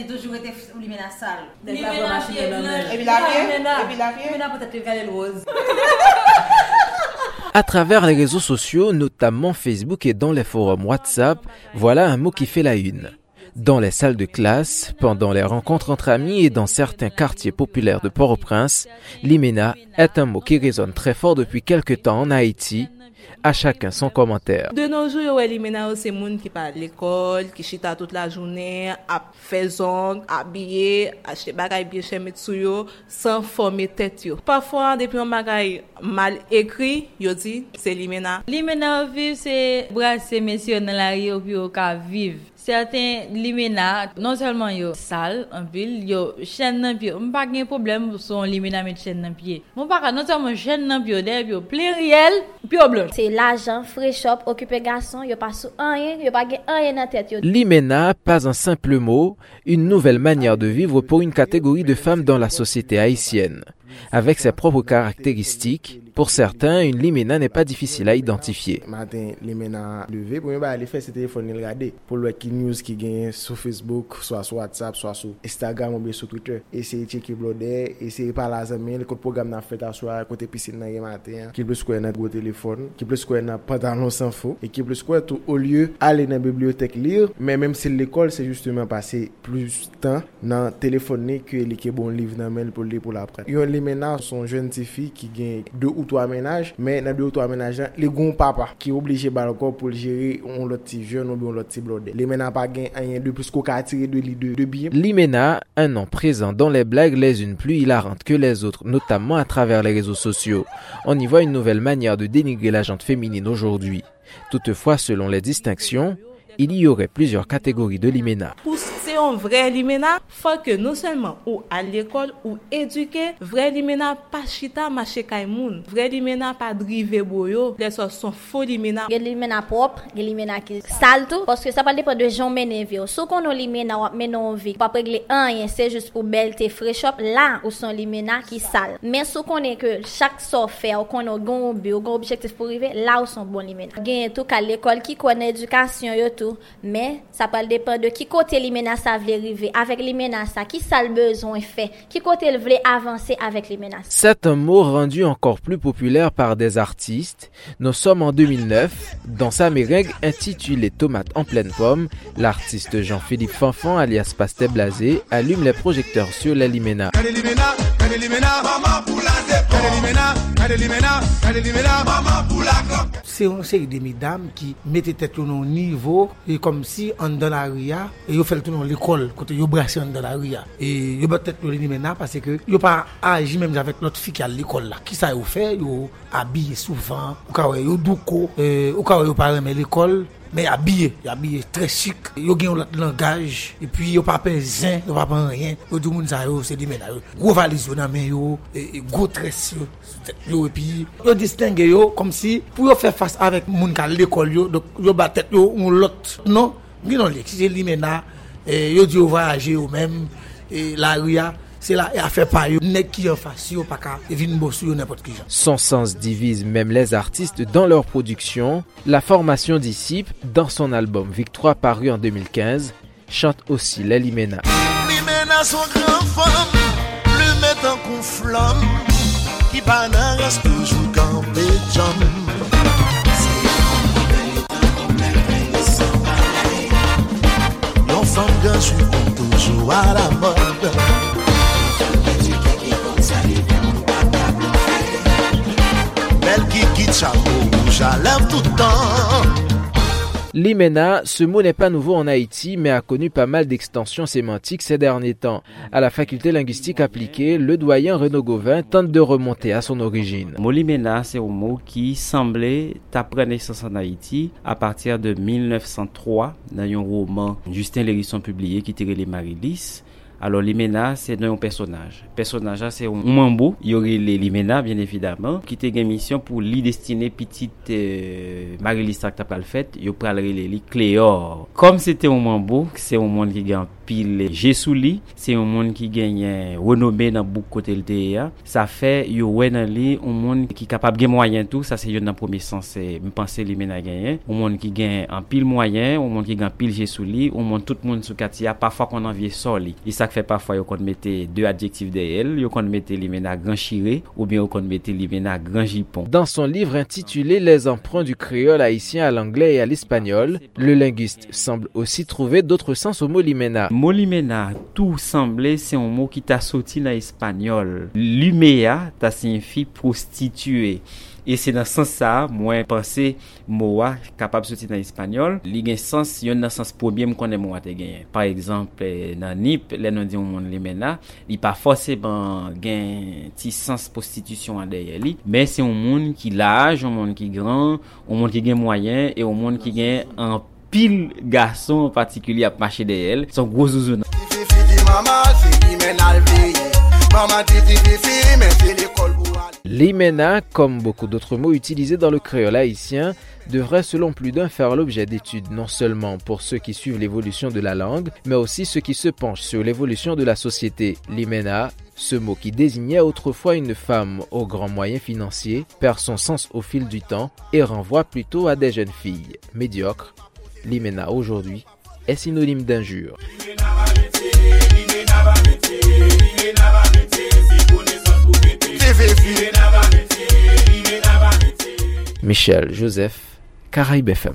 li toujou ete ou li mena sal. Li mena piye blanche. Puis la la mena peut-être le galet rose. À travers les réseaux sociaux, notamment Facebook et dans les forums WhatsApp, voilà un mot qui fait la une. Dans les salles de classe, pendant les rencontres entre amis et dans certains quartiers populaires de Port-au-Prince, l'Imena est un mot qui résonne très fort depuis quelque temps en Haïti. À chacun son commentaire. De nos jours, yo wè li mena yo se moun ki pa l'ekol, ki chita tout la jounen, ap fe zong, abye, achete bagay biye cheme sou yo, san forme tet yo. Parfois, depi yon bagay mal ekri, yo di, se li mena. Li mena ou viv se brase mesyo nan la ri ou pi ou ka viv. Certain li mena, non seulement yo sal, en pil, yo chen nan piyo. M pa gen problem son li mena met chen nan piye. M pa ka non seulement chen nan piyo, de piyo pli riel, piyo blanche. Se l'ajan, freshop, okupe gason, yo pa sou anyen, yo pa gen anyen nan tet yo. L'Imena, pas un simple mot, une nouvelle manière de vivre pour une catégorie de femmes dans la société haïtienne. Avec ses propres caractéristiques, pour certains, une limena n'est pas difficile à identifier. Matin, li men a leve, pou mwen ba li fè se telefon ni l gade. Pou lwe ki news ki gen sou Facebook, soit sou WhatsApp, soit sou Instagram ou bien sou Twitter. Eseye cheke blode, eseye pala zame, le kote program nan fèt aswa, kote pisin nan gen matin. Ki plus kwen nan go telefon, ki plus kwen nan pantalon san fo, e ki plus kwen tou au lieu ale nan bibliotek lir, men menm se l'ekol, se justement pase plus nan telefon ni ke li ke bon liv nan men pou li pou la pren. Yon li mena son jen ti fi ki gen 2 ou 3 menaj, men nan 2 ou 3 menaj lan, li gon papa ki oblige bal encore pou jere on lot ti jen ou bien on lot ti blode. Li mena pa gen anyen de plus ka atire de li de, de. L'Imena, un nom présent dans les blagues les unes plus hilarantes que les autres, notamment à travers les réseaux sociaux. On y voit une nouvelle manière de dénigrer la gente féminine aujourd'hui. Toutefois, selon les distinctions, il y aurait plusieurs catégories de l'Imena. se yon vre li mena, fwa ke non selman ou al l'ekol ou eduke, vre li mena pa chita mache kay moun. Vre li mena pa drive boyo, le so son fo li mena. Gen li mena prop, gen li mena ki sal tou, paske sa pa depo de jon menen vi yo. Sou kon nou li mena wap menon vi, pa pregle an yen se jous pou bel te freshop, la ou son li mena ki sal. Men sou konen ke chak so fe, ou konon gon ou bi, ou gon objektif pou rive, la ou son bon li mena. Gen tou ka l'ekol ki konen edukasyon yo tou, men sa pa depo de ki kote li mena sa vle rive, avek li sa, bezon fe, ki kote l vle avanse avek li mena sa. C'est un mot rendu encore plus populaire par des artistes. Nous sommes en 2009. Dans sa méringue intitulée Tomate en pleine pomme, l'artiste Jean-Philippe Fanfan, alias Pastel Blasé, allume les projecteurs sur la Limena. Se yon seri de midam ki mette tet yo nou nivou E kom si an dan la ria E yo fel tou nou l'ekol kote yo brase an dan la ria. E yo bat tet yo li mena Pase ke yo pa aji menm javek not fi ki al l'ekol la Ki sa yo fe yo abye souvan Ou yo douko e, Ou ka we yo pa reme abye, yo abye tre chik Yo gen yon lot langaj E pi yo pa pen zin, yo pa pen rien. Yo di moun sa yo se di mena yo Gwo valiz yo nan men yo E, e gwo tres yo Yo e pi yo distingue yo Kom si pou yo fe fas avek moun ka l'ekol yo Dok yo batet yo un lot Non, ginon li, si se li mena e, Yo di yo voyaje yo men E la ria Se la e a fe pa yo Nek ki yon fas yo pa ka E vin bosu yo nepot ki jan Son sens divise même les artistes dans leur production. La formation Disciple, dans son album Victoire paru en 2015, chante aussi la Limena. Son jam. La mode. L'Imena, ce mot n'est pas nouveau en Haïti, mais a connu pas mal d'extensions sémantiques ces derniers temps. À la faculté linguistique appliquée, le doyen Renaud Gauvin tente de remonter à son origine. Molimena, c'est un mot qui semblait prendre naissance en Haïti à partir de 1903 dans un roman Justin Lérisson publié qui tirait les Marilis. Alors Limena, c'est un personnage. Personnage c'est un mambo. Il y aurait les Limena, bien évidemment, qui était une mission pour lui destiner petite euh, Marie-Lisa qui le fait. Il pral les Cléor. Comme c'était un mambo, c'est un monde qui gagne pil je sou li, se yon moun ki genyen renome nan bouk kote lte ya, sa fe yo wè nan li, yon moun ki kapab gen mwayen tou, sa se yon nan pwemi sanse, mi panse li men a genyen, yon moun ki gen an pil mwayen, yon moun ki gen pil je sou li, yon moun tout moun sou kati ya, pafwa kon an vie sol li. Yon sa fe pafwa yo kon mette de adjektif de el, yo kon mette li men a gran ou bien yo kon mette li men a gran jipon. Dans son livre intitulé Les emprunts du créole haïtien à l'anglais et à l'espagnol, le linguiste semble aussi trouver d'autres sens au mot limena. mou limena, tou semble se yon mou ki ta soti nan espanyol. Limea ta signifi prostitue. E se nan sens sa, mwen pense mouwa kapab soti nan espanyol, li gen sens yon nan sens pwobye m konen mouwa te genyen. Par exemple, eh, nan nip, le nan di yon moun li men la, li pa fose ban gen ti sens prostitusyon an deye li, men se yon moun ki laj, yon moun ki gran, yon moun ki gen mwayen, e yon moun ki gen an en particulier à marcher derrière elle, son gros zouzou nan. Fifi di mama, se li men al veye Mama titi fifi, men se l'ekol pou al Limena, comme beaucoup d'autres mots utilisés dans le créole haïtien, devrait selon plus d'un faire l'objet d'études non seulement pour ceux qui suivent l'évolution de la langue, mais aussi ceux qui se penchent sur l'évolution de la société. Limena, ce mot qui désignait autrefois une femme aux grands moyens financiers, perd son sens au fil du temps et renvoie plutôt à des jeunes filles médiocres. Limena aujourd'hui est synonyme d'injure. Michel Joseph, Caraïbes FM.